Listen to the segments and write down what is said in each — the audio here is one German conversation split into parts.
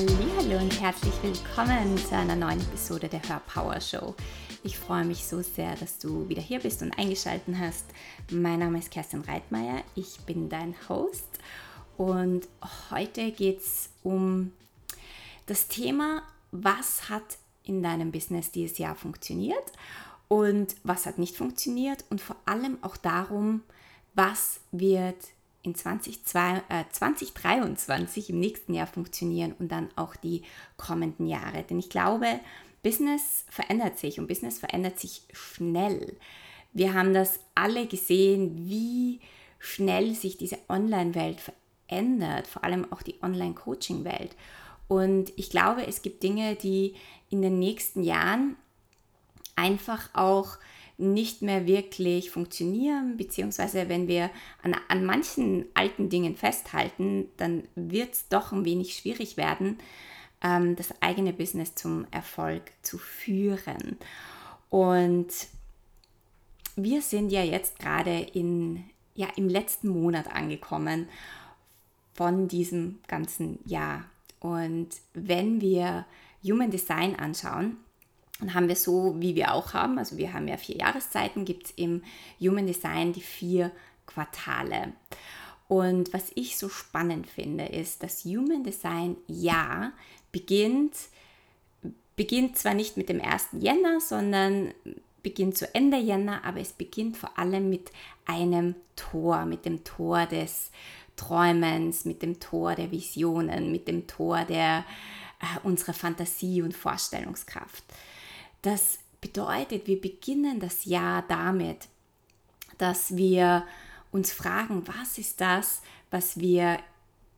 Hallo und herzlich willkommen zu einer neuen Episode der Hörpower Show. Ich freue mich so sehr, dass du wieder hier bist und eingeschaltet hast. Mein Name ist Kerstin Reitmeier, ich bin dein Host und heute geht es um das Thema, was hat in deinem Business dieses Jahr funktioniert und was hat nicht funktioniert und vor allem auch darum, was wird in 2022, äh, 2023 im nächsten Jahr funktionieren und dann auch die kommenden Jahre. Denn ich glaube, Business verändert sich und Business verändert sich schnell. Wir haben das alle gesehen, wie schnell sich diese Online-Welt verändert, vor allem auch die Online-Coaching-Welt. Und ich glaube, es gibt Dinge, die in den nächsten Jahren einfach auch nicht mehr wirklich funktionieren, beziehungsweise wenn wir an, an manchen alten Dingen festhalten, dann wird es doch ein wenig schwierig werden, ähm, das eigene Business zum Erfolg zu führen. Und wir sind ja jetzt gerade in, ja, im letzten Monat angekommen von diesem ganzen Jahr. Und wenn wir Human Design anschauen, dann haben wir so, wie wir auch haben, also wir haben ja vier Jahreszeiten, gibt es im Human Design die vier Quartale. Und was ich so spannend finde, ist, dass Human Design ja beginnt, beginnt zwar nicht mit dem 1. Jänner, sondern beginnt zu Ende Jänner, aber es beginnt vor allem mit einem Tor, mit dem Tor des Träumens, mit dem Tor der Visionen, mit dem Tor der äh, unserer Fantasie und Vorstellungskraft. Das bedeutet, wir beginnen das Jahr damit, dass wir uns fragen, was ist das, was wir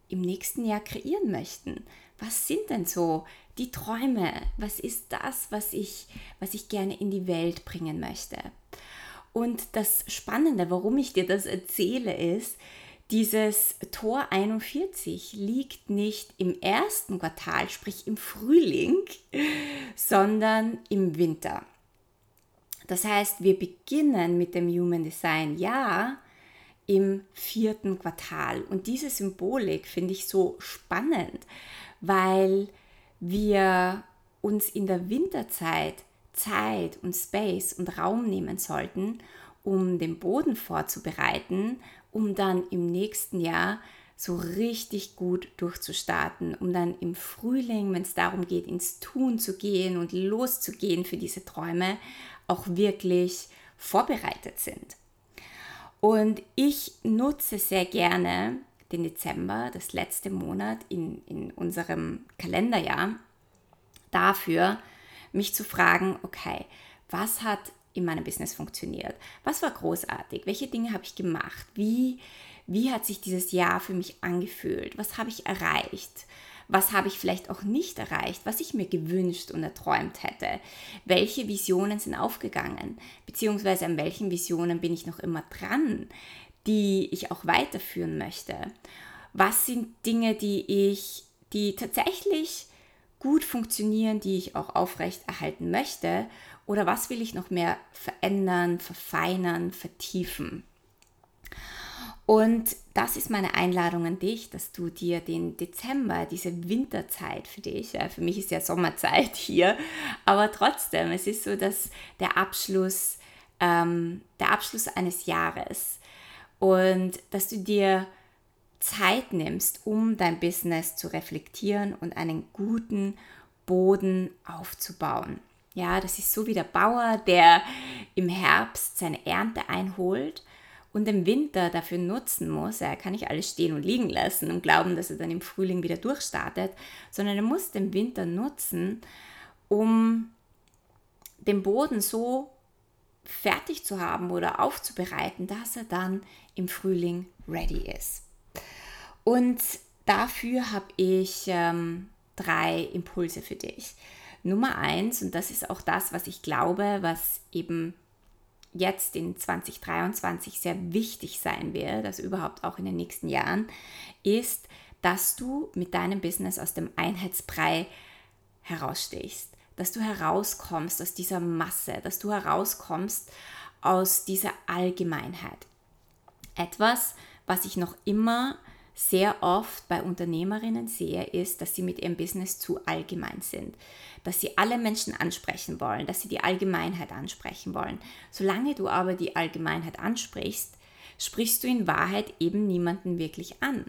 im nächsten Jahr kreieren möchten? Was sind denn so die Träume? Was ist das, was ich, was ich gerne in die Welt bringen möchte? Und das Spannende, warum ich dir das erzähle, ist, dieses Tor 41 liegt nicht im ersten Quartal, sprich im Frühling, sondern im Winter. Das heißt, wir beginnen mit dem Human Design Jahr im vierten Quartal. Und diese Symbolik finde ich so spannend, weil wir uns in der Winterzeit Zeit und Space und Raum nehmen sollten, um den Boden vorzubereiten um dann im nächsten Jahr so richtig gut durchzustarten, um dann im Frühling, wenn es darum geht, ins Tun zu gehen und loszugehen für diese Träume, auch wirklich vorbereitet sind. Und ich nutze sehr gerne den Dezember, das letzte Monat in, in unserem Kalenderjahr, dafür, mich zu fragen, okay, was hat in meinem Business funktioniert? Was war großartig? Welche Dinge habe ich gemacht? Wie, wie hat sich dieses Jahr für mich angefühlt? Was habe ich erreicht? Was habe ich vielleicht auch nicht erreicht, was ich mir gewünscht und erträumt hätte? Welche Visionen sind aufgegangen? Beziehungsweise an welchen Visionen bin ich noch immer dran, die ich auch weiterführen möchte? Was sind Dinge, die ich, die tatsächlich gut funktionieren, die ich auch aufrecht erhalten möchte oder was will ich noch mehr verändern, verfeinern, vertiefen? Und das ist meine Einladung an dich, dass du dir den Dezember, diese Winterzeit für dich, für mich ist ja Sommerzeit hier, aber trotzdem, es ist so, dass der Abschluss, ähm, der Abschluss eines Jahres und dass du dir Zeit nimmst, um dein Business zu reflektieren und einen guten Boden aufzubauen. Ja, das ist so wie der Bauer, der im Herbst seine Ernte einholt und im Winter dafür nutzen muss. Er kann nicht alles stehen und liegen lassen und glauben, dass er dann im Frühling wieder durchstartet, sondern er muss den Winter nutzen, um den Boden so fertig zu haben oder aufzubereiten, dass er dann im Frühling ready ist. Und dafür habe ich ähm, drei Impulse für dich. Nummer eins, und das ist auch das, was ich glaube, was eben jetzt in 2023 sehr wichtig sein wird, also überhaupt auch in den nächsten Jahren, ist, dass du mit deinem Business aus dem Einheitsbrei herausstehst, dass du herauskommst aus dieser Masse, dass du herauskommst aus dieser Allgemeinheit. Etwas, was ich noch immer sehr oft bei Unternehmerinnen sehe, ist, dass sie mit ihrem Business zu allgemein sind. Dass sie alle Menschen ansprechen wollen, dass sie die Allgemeinheit ansprechen wollen. Solange du aber die Allgemeinheit ansprichst, sprichst du in Wahrheit eben niemanden wirklich an.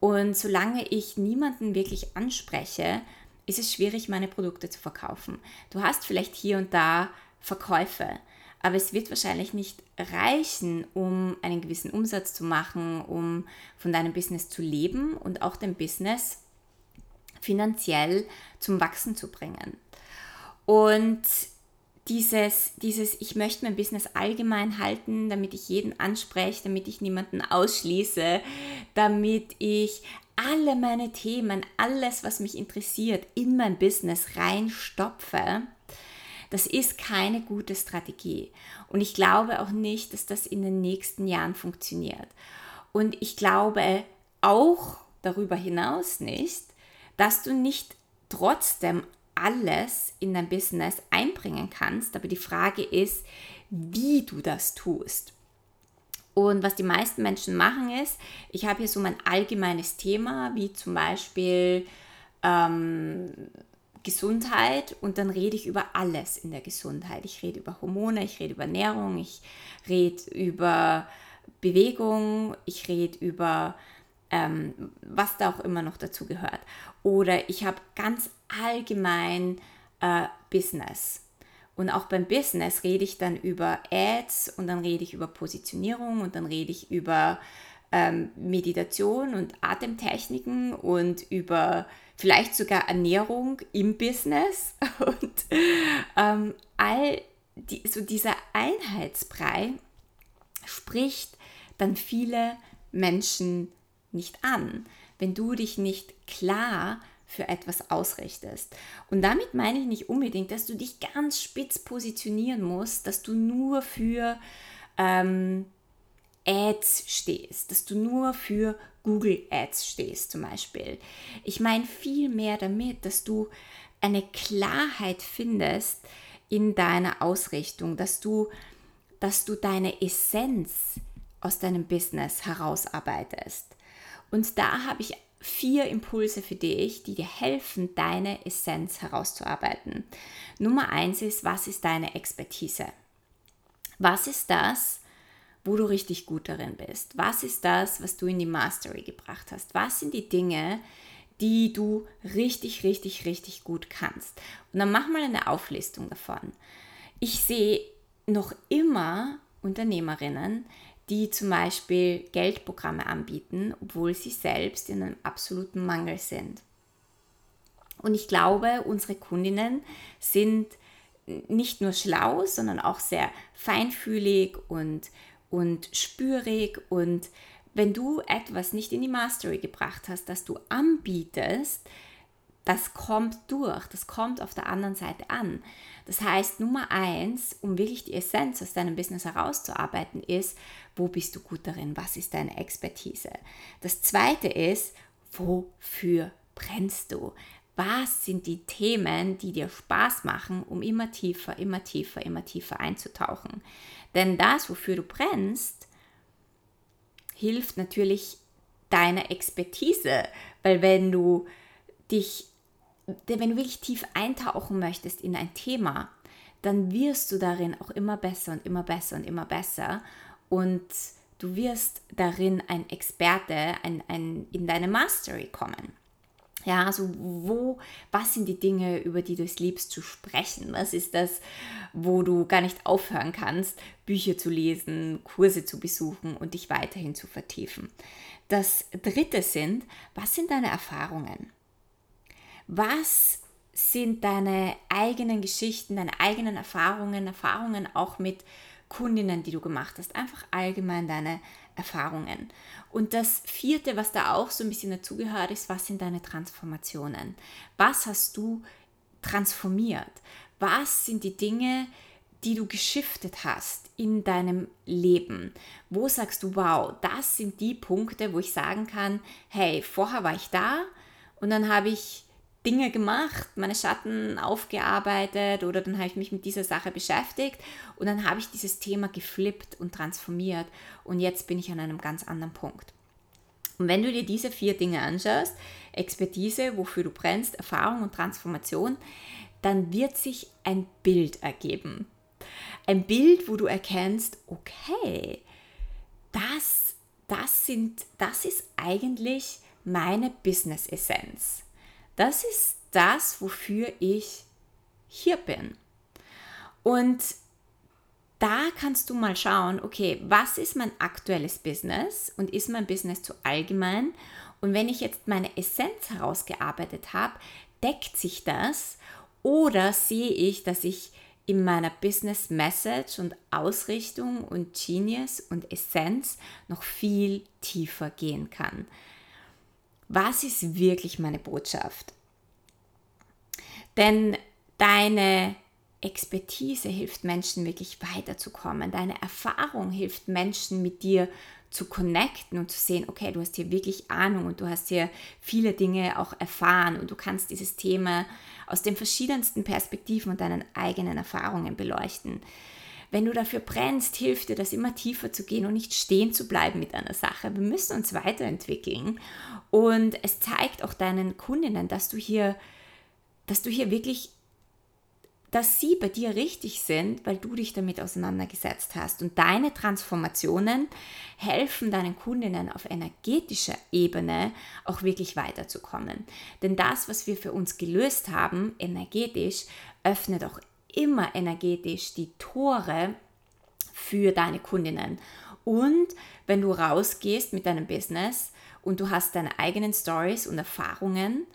Und solange ich niemanden wirklich anspreche, ist es schwierig, meine Produkte zu verkaufen. Du hast vielleicht hier und da Verkäufe, aber es wird wahrscheinlich nicht reichen, um einen gewissen Umsatz zu machen, um von deinem Business zu leben und auch dein Business finanziell zum Wachsen zu bringen. Und dieses, dieses, ich möchte mein Business allgemein halten, damit ich jeden anspreche, damit ich niemanden ausschließe, damit ich alle meine Themen, alles, was mich interessiert, in mein Business reinstopfe, das ist keine gute Strategie. Und ich glaube auch nicht, dass das in den nächsten Jahren funktioniert. Und ich glaube auch darüber hinaus nicht, dass du nicht trotzdem alles in dein Business einbringen kannst. Aber die Frage ist, wie du das tust. Und was die meisten Menschen machen ist, ich habe hier so mein allgemeines Thema, wie zum Beispiel ähm, Gesundheit und dann rede ich über alles in der Gesundheit. Ich rede über Hormone, ich rede über Ernährung, ich rede über Bewegung, ich rede über ähm, was da auch immer noch dazu gehört. Oder ich habe ganz allgemein äh, Business. Und auch beim Business rede ich dann über Ads und dann rede ich über Positionierung und dann rede ich über ähm, Meditation und Atemtechniken und über vielleicht sogar Ernährung im Business und ähm, all die, so dieser Einheitsbrei spricht dann viele Menschen nicht an, wenn du dich nicht klar für etwas ausrichtest. Und damit meine ich nicht unbedingt, dass du dich ganz spitz positionieren musst, dass du nur für ähm, Ads stehst, dass du nur für Google Ads stehst zum Beispiel. Ich meine viel mehr damit, dass du eine Klarheit findest in deiner Ausrichtung, dass du, dass du deine Essenz aus deinem Business herausarbeitest. Und da habe ich vier Impulse für dich, die dir helfen, deine Essenz herauszuarbeiten. Nummer eins ist, was ist deine Expertise? Was ist das, wo du richtig gut darin bist? Was ist das, was du in die Mastery gebracht hast? Was sind die Dinge, die du richtig, richtig, richtig gut kannst? Und dann mach mal eine Auflistung davon. Ich sehe noch immer Unternehmerinnen, die zum Beispiel Geldprogramme anbieten, obwohl sie selbst in einem absoluten Mangel sind. Und ich glaube, unsere Kundinnen sind nicht nur schlau, sondern auch sehr feinfühlig und und spürig und wenn du etwas nicht in die Mastery gebracht hast, das du anbietest, das kommt durch, das kommt auf der anderen Seite an. Das heißt, Nummer eins, um wirklich die Essenz aus deinem Business herauszuarbeiten, ist, wo bist du gut darin, was ist deine Expertise. Das zweite ist, wofür brennst du? Was sind die Themen, die dir Spaß machen, um immer tiefer, immer tiefer, immer tiefer einzutauchen? Denn das, wofür du brennst, hilft natürlich deiner Expertise, weil wenn du dich, wenn du wirklich tief eintauchen möchtest in ein Thema, dann wirst du darin auch immer besser und immer besser und immer besser und du wirst darin ein Experte ein, ein, in deine Mastery kommen. Ja, also wo, was sind die Dinge, über die du es liebst zu sprechen? Was ist das, wo du gar nicht aufhören kannst, Bücher zu lesen, Kurse zu besuchen und dich weiterhin zu vertiefen? Das dritte sind, was sind deine Erfahrungen? Was sind deine eigenen Geschichten, deine eigenen Erfahrungen, Erfahrungen auch mit Kundinnen, die du gemacht hast? Einfach allgemein deine Erfahrungen. Und das vierte, was da auch so ein bisschen dazugehört, ist, was sind deine Transformationen? Was hast du transformiert? Was sind die Dinge, die du geschiftet hast in deinem Leben? Wo sagst du, wow, das sind die Punkte, wo ich sagen kann, hey, vorher war ich da und dann habe ich Dinge gemacht, meine Schatten aufgearbeitet oder dann habe ich mich mit dieser Sache beschäftigt und dann habe ich dieses Thema geflippt und transformiert und jetzt bin ich an einem ganz anderen Punkt. Und wenn du dir diese vier Dinge anschaust, Expertise, wofür du brennst, Erfahrung und Transformation, dann wird sich ein Bild ergeben. Ein Bild, wo du erkennst, okay, das, das, sind, das ist eigentlich meine Business-Essenz. Das ist das, wofür ich hier bin. Und da kannst du mal schauen, okay, was ist mein aktuelles Business und ist mein Business zu allgemein? Und wenn ich jetzt meine Essenz herausgearbeitet habe, deckt sich das oder sehe ich, dass ich in meiner Business Message und Ausrichtung und Genius und Essenz noch viel tiefer gehen kann. Was ist wirklich meine Botschaft? Denn deine Expertise hilft Menschen wirklich weiterzukommen. Deine Erfahrung hilft Menschen mit dir zu connecten und zu sehen, okay, du hast hier wirklich Ahnung und du hast hier viele Dinge auch erfahren und du kannst dieses Thema aus den verschiedensten Perspektiven und deinen eigenen Erfahrungen beleuchten. Wenn du dafür brennst, hilft dir das immer tiefer zu gehen und nicht stehen zu bleiben mit einer Sache. Wir müssen uns weiterentwickeln und es zeigt auch deinen Kundinnen, dass du hier, dass du hier wirklich dass sie bei dir richtig sind, weil du dich damit auseinandergesetzt hast. Und deine Transformationen helfen deinen Kundinnen auf energetischer Ebene auch wirklich weiterzukommen. Denn das, was wir für uns gelöst haben, energetisch, öffnet auch immer energetisch die Tore für deine Kundinnen. Und wenn du rausgehst mit deinem Business und du hast deine eigenen Stories und Erfahrungen,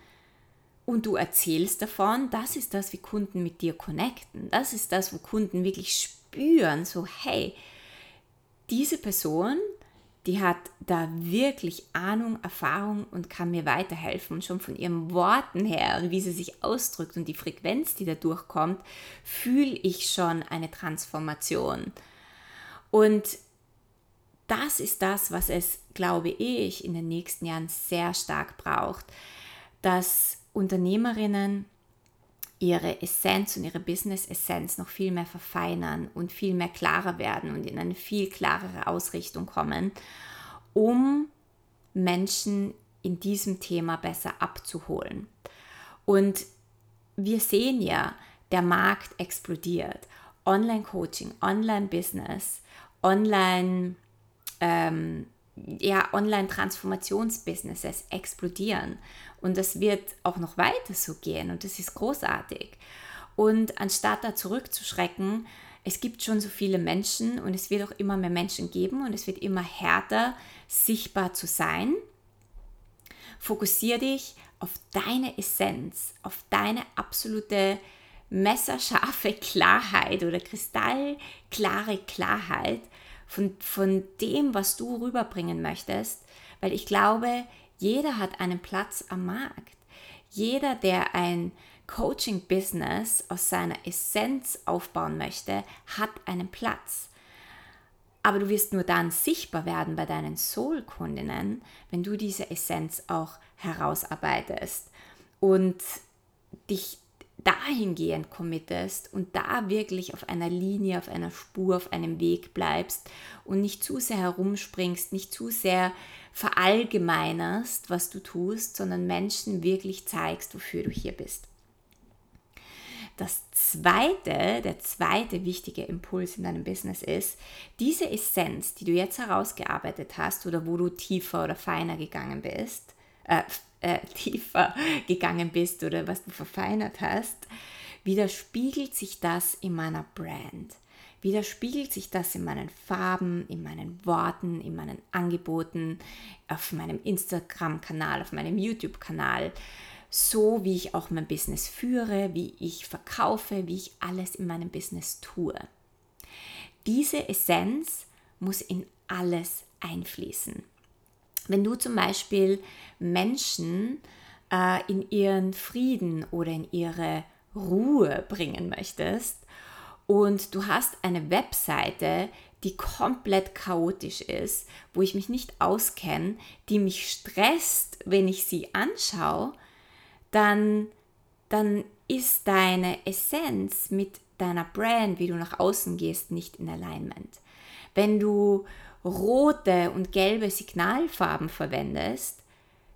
und du erzählst davon, das ist das, wie Kunden mit dir connecten. Das ist das, wo Kunden wirklich spüren, so hey, diese Person, die hat da wirklich Ahnung, Erfahrung und kann mir weiterhelfen. Und schon von ihren Worten her und wie sie sich ausdrückt und die Frequenz, die da durchkommt, fühle ich schon eine Transformation. Und das ist das, was es, glaube ich, in den nächsten Jahren sehr stark braucht, dass Unternehmerinnen ihre Essenz und ihre Business-Essenz noch viel mehr verfeinern und viel mehr klarer werden und in eine viel klarere Ausrichtung kommen, um Menschen in diesem Thema besser abzuholen. Und wir sehen ja, der Markt explodiert. Online-Coaching, Online-Business, Online, ähm, ja, Online-Transformationsbusinesses explodieren. Und das wird auch noch weiter so gehen und das ist großartig. Und anstatt da zurückzuschrecken, es gibt schon so viele Menschen und es wird auch immer mehr Menschen geben und es wird immer härter, sichtbar zu sein. Fokussiere dich auf deine Essenz, auf deine absolute messerscharfe Klarheit oder kristallklare Klarheit von, von dem, was du rüberbringen möchtest, weil ich glaube, jeder hat einen Platz am Markt. Jeder, der ein Coaching-Business aus seiner Essenz aufbauen möchte, hat einen Platz. Aber du wirst nur dann sichtbar werden bei deinen Soul-Kundinnen, wenn du diese Essenz auch herausarbeitest und dich dahingehend committest und da wirklich auf einer Linie, auf einer Spur, auf einem Weg bleibst und nicht zu sehr herumspringst, nicht zu sehr verallgemeinerst, was du tust, sondern Menschen wirklich zeigst, wofür du hier bist. Das zweite, der zweite wichtige Impuls in deinem Business ist, diese Essenz, die du jetzt herausgearbeitet hast oder wo du tiefer oder feiner gegangen bist, äh, äh, tiefer gegangen bist oder was du verfeinert hast, widerspiegelt sich das in meiner Brand. Widerspiegelt sich das in meinen Farben, in meinen Worten, in meinen Angeboten, auf meinem Instagram-Kanal, auf meinem YouTube-Kanal, so wie ich auch mein Business führe, wie ich verkaufe, wie ich alles in meinem Business tue. Diese Essenz muss in alles einfließen. Wenn du zum Beispiel Menschen äh, in ihren Frieden oder in ihre Ruhe bringen möchtest und du hast eine Webseite, die komplett chaotisch ist, wo ich mich nicht auskenne, die mich stresst, wenn ich sie anschaue, dann, dann ist deine Essenz mit deiner Brand, wie du nach außen gehst, nicht in Alignment. Wenn du rote und gelbe Signalfarben verwendest,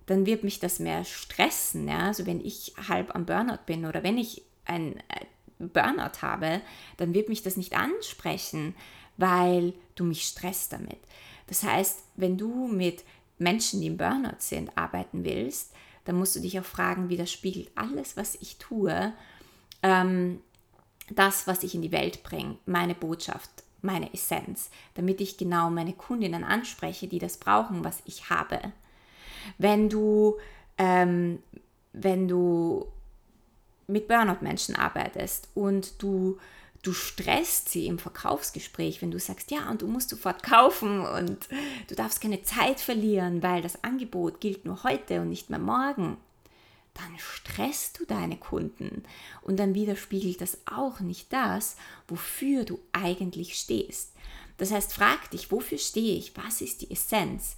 dann wird mich das mehr stressen. Ja? Also wenn ich halb am Burnout bin oder wenn ich ein äh, Burnout habe, dann wird mich das nicht ansprechen, weil du mich stresst damit. Das heißt, wenn du mit Menschen, die im Burnout sind, arbeiten willst, dann musst du dich auch fragen, widerspiegelt alles, was ich tue, ähm, das, was ich in die Welt bringe, meine Botschaft, meine Essenz, damit ich genau meine Kundinnen anspreche, die das brauchen, was ich habe. Wenn du, ähm, wenn du mit Burnout-Menschen arbeitest und du du stresst sie im Verkaufsgespräch, wenn du sagst, ja, und du musst sofort kaufen und du darfst keine Zeit verlieren, weil das Angebot gilt nur heute und nicht mehr morgen, dann stresst du deine Kunden und dann widerspiegelt das auch nicht das, wofür du eigentlich stehst. Das heißt, frag dich, wofür stehe ich? Was ist die Essenz?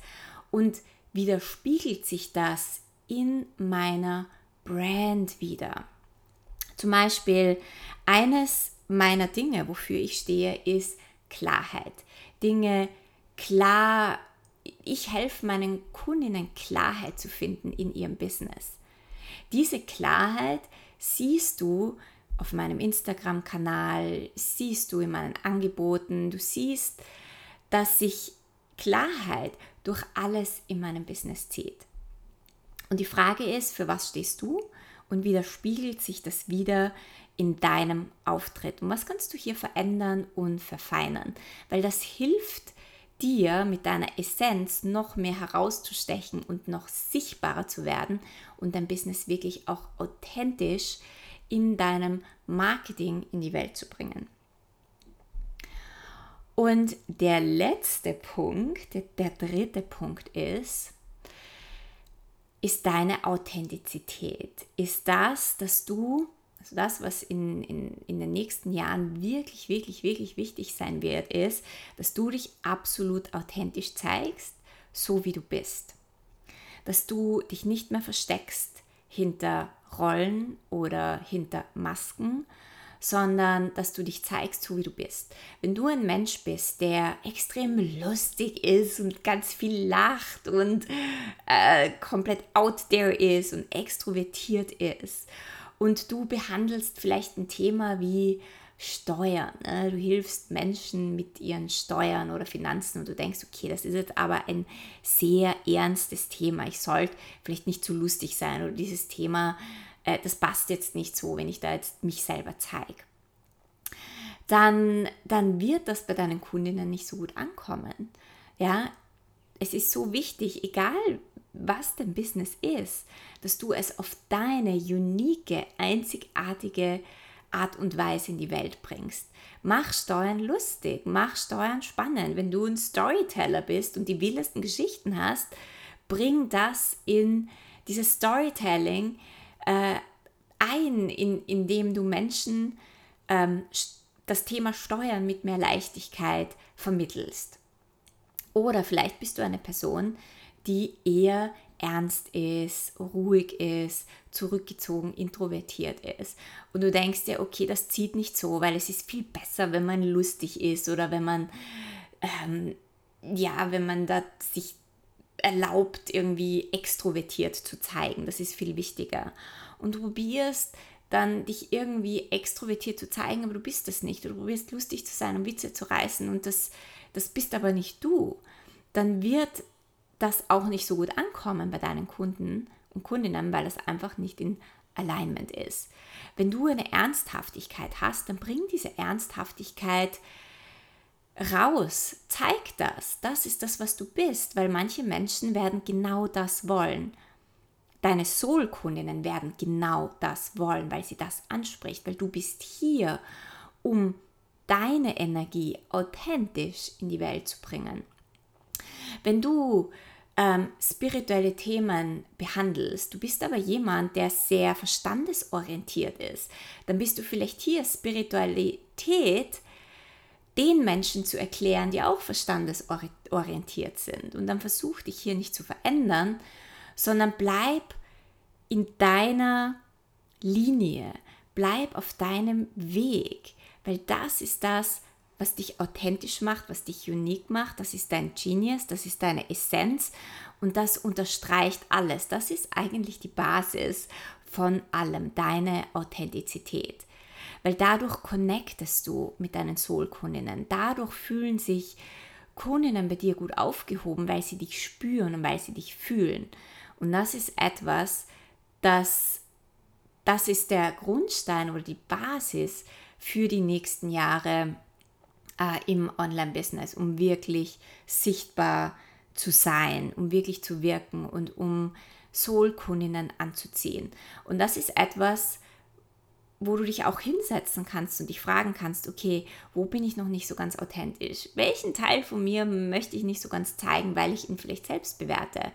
Und widerspiegelt sich das in meiner Brand wieder? Zum Beispiel eines meiner Dinge, wofür ich stehe, ist Klarheit. Dinge klar, ich helfe meinen Kundinnen Klarheit zu finden in ihrem Business. Diese Klarheit siehst du auf meinem Instagram-Kanal, siehst du in meinen Angeboten, du siehst, dass sich Klarheit durch alles in meinem Business zieht. Und die Frage ist, für was stehst du und widerspiegelt sich das wieder in deinem Auftritt. Und was kannst du hier verändern und verfeinern? Weil das hilft dir mit deiner Essenz noch mehr herauszustechen und noch sichtbarer zu werden und dein Business wirklich auch authentisch in deinem Marketing in die Welt zu bringen. Und der letzte Punkt, der, dritte Punkt ist, ist deine Authentizität. Ist das, dass du also das, was in, in, in den nächsten Jahren wirklich, wirklich, wirklich wichtig sein wird, ist, dass du dich absolut authentisch zeigst, so wie du bist. Dass du dich nicht mehr versteckst hinter Rollen oder hinter Masken, sondern dass du dich zeigst, so wie du bist. Wenn du ein Mensch bist, der extrem lustig ist und ganz viel lacht und äh, komplett out there ist und extrovertiert ist und du behandelst vielleicht ein Thema wie Steuern. Ne? Du hilfst Menschen mit ihren Steuern oder Finanzen und du denkst, okay, das ist jetzt aber ein sehr ernstes Thema. Ich sollte vielleicht nicht zu lustig sein oder dieses Thema, äh, das passt jetzt nicht so, wenn ich da jetzt mich selber zeige. Dann, dann wird das bei deinen Kundinnen nicht so gut ankommen. Ja, es ist so wichtig, egal was dein Business ist, dass du es auf deine unique, einzigartige Art und Weise in die Welt bringst. Mach Steuern lustig, mach Steuern spannend. Wenn du ein Storyteller bist und die wildesten Geschichten hast, bring das in dieses Storytelling äh, ein, in, indem du Menschen ähm, das Thema Steuern mit mehr Leichtigkeit vermittelst. Oder vielleicht bist du eine Person, die eher ernst ist, ruhig ist, zurückgezogen, introvertiert ist. Und du denkst dir, okay, das zieht nicht so, weil es ist viel besser, wenn man lustig ist oder wenn man, ähm, ja, wenn man da sich erlaubt, irgendwie extrovertiert zu zeigen. Das ist viel wichtiger. Und du probierst dann dich irgendwie extrovertiert zu zeigen, aber du bist das nicht. Du probierst lustig zu sein und Witze zu reißen und das, das bist aber nicht du. Dann wird das auch nicht so gut ankommen bei deinen Kunden und Kundinnen, weil es einfach nicht in Alignment ist. Wenn du eine Ernsthaftigkeit hast, dann bring diese Ernsthaftigkeit raus, zeig das. Das ist das, was du bist, weil manche Menschen werden genau das wollen. Deine Soul-Kundinnen werden genau das wollen, weil sie das anspricht, weil du bist hier, um deine Energie authentisch in die Welt zu bringen. Wenn du ähm, spirituelle Themen behandelst, du bist aber jemand, der sehr verstandesorientiert ist, dann bist du vielleicht hier Spiritualität den Menschen zu erklären, die auch verstandesorientiert sind. Und dann versuch dich hier nicht zu verändern, sondern bleib in deiner Linie, bleib auf deinem Weg, weil das ist das, was dich authentisch macht, was dich unique macht. Das ist dein Genius, das ist deine Essenz und das unterstreicht alles. Das ist eigentlich die Basis von allem, deine Authentizität. Weil dadurch connectest du mit deinen Soul-Kundinnen. Dadurch fühlen sich Kundinnen bei dir gut aufgehoben, weil sie dich spüren und weil sie dich fühlen. Und das ist etwas, das, das ist der Grundstein oder die Basis für die nächsten Jahre äh, im Online-Business, um wirklich sichtbar zu sein, um wirklich zu wirken und um Soul-Kundinnen anzuziehen. Und das ist etwas, wo du dich auch hinsetzen kannst und dich fragen kannst, okay, wo bin ich noch nicht so ganz authentisch? Welchen Teil von mir möchte ich nicht so ganz zeigen, weil ich ihn vielleicht selbst bewerte?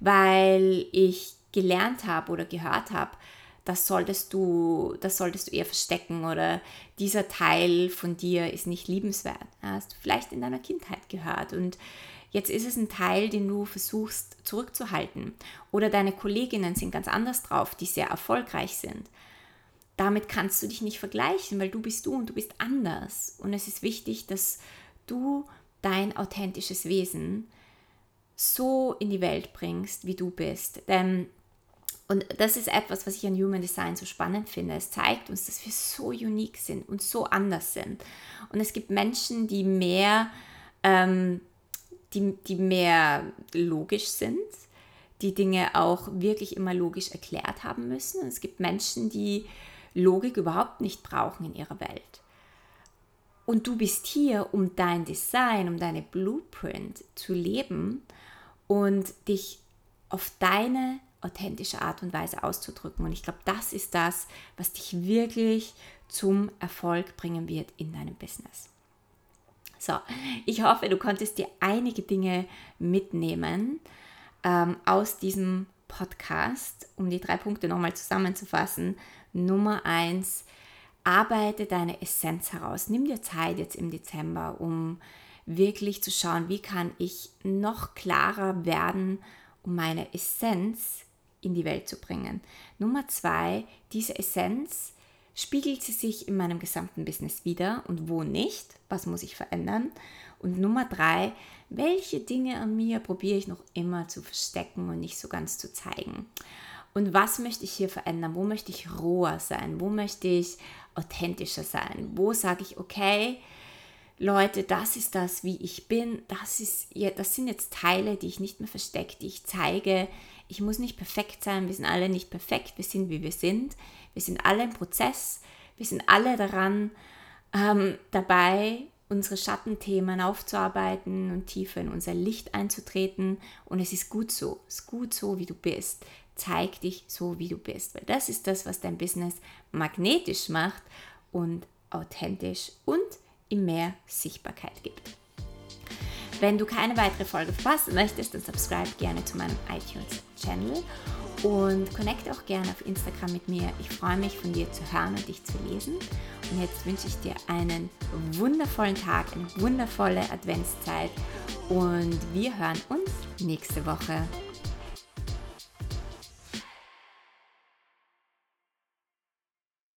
Weil ich gelernt habe oder gehört habe, das solltest du, das solltest du eher verstecken oder dieser Teil von dir ist nicht liebenswert. Hast du vielleicht in deiner Kindheit gehört und jetzt ist es ein Teil, den du versuchst zurückzuhalten. Oder deine Kolleginnen sind ganz anders drauf, die sehr erfolgreich sind. Damit kannst du dich nicht vergleichen, weil du bist du und du bist anders. Und es ist wichtig, dass du dein authentisches Wesen so in die Welt bringst, wie du bist. Denn und das ist etwas, was ich an Human Design so spannend finde. Es zeigt uns, dass wir so unique sind und so anders sind. Und es gibt Menschen, die mehr, ähm, die, die mehr logisch sind, die Dinge auch wirklich immer logisch erklärt haben müssen. Und es gibt Menschen, die Logik überhaupt nicht brauchen in ihrer Welt. Und du bist hier, um dein Design, um deine Blueprint zu leben und dich auf deine authentische Art und Weise auszudrücken. Und ich glaube, das ist das, was dich wirklich zum Erfolg bringen wird in deinem Business. So, ich hoffe, du konntest dir einige Dinge mitnehmen ähm, aus diesem Podcast, um die drei Punkte nochmal zusammenzufassen. Nummer eins, arbeite deine Essenz heraus. Nimm dir Zeit jetzt im Dezember, um wirklich zu schauen, wie kann ich noch klarer werden, um meine Essenz in die Welt zu bringen. Nummer zwei, diese Essenz, spiegelt sie sich in meinem gesamten Business wieder und wo nicht? Was muss ich verändern? Und Nummer drei, welche Dinge an mir probiere ich noch immer zu verstecken und nicht so ganz zu zeigen? Und was möchte ich hier verändern? Wo möchte ich roher sein? Wo möchte ich authentischer sein? Wo sage ich, okay, Leute, das ist das, wie ich bin. Das, ist, das sind jetzt Teile, die ich nicht mehr verstecke, die ich zeige, ich muss nicht perfekt sein, wir sind alle nicht perfekt, wir sind wie wir sind, wir sind alle im Prozess, wir sind alle daran ähm, dabei, unsere Schattenthemen aufzuarbeiten und tiefer in unser Licht einzutreten. Und es ist gut so, es ist gut so, wie du bist. Zeig dich so, wie du bist, weil das ist das, was dein Business magnetisch macht und authentisch und ihm mehr Sichtbarkeit gibt. Wenn du keine weitere Folge verpassen möchtest, dann subscribe gerne zu meinem iTunes-Channel und connecte auch gerne auf Instagram mit mir. Ich freue mich, von dir zu hören und dich zu lesen. Und jetzt wünsche ich dir einen wundervollen Tag, eine wundervolle Adventszeit und wir hören uns nächste Woche.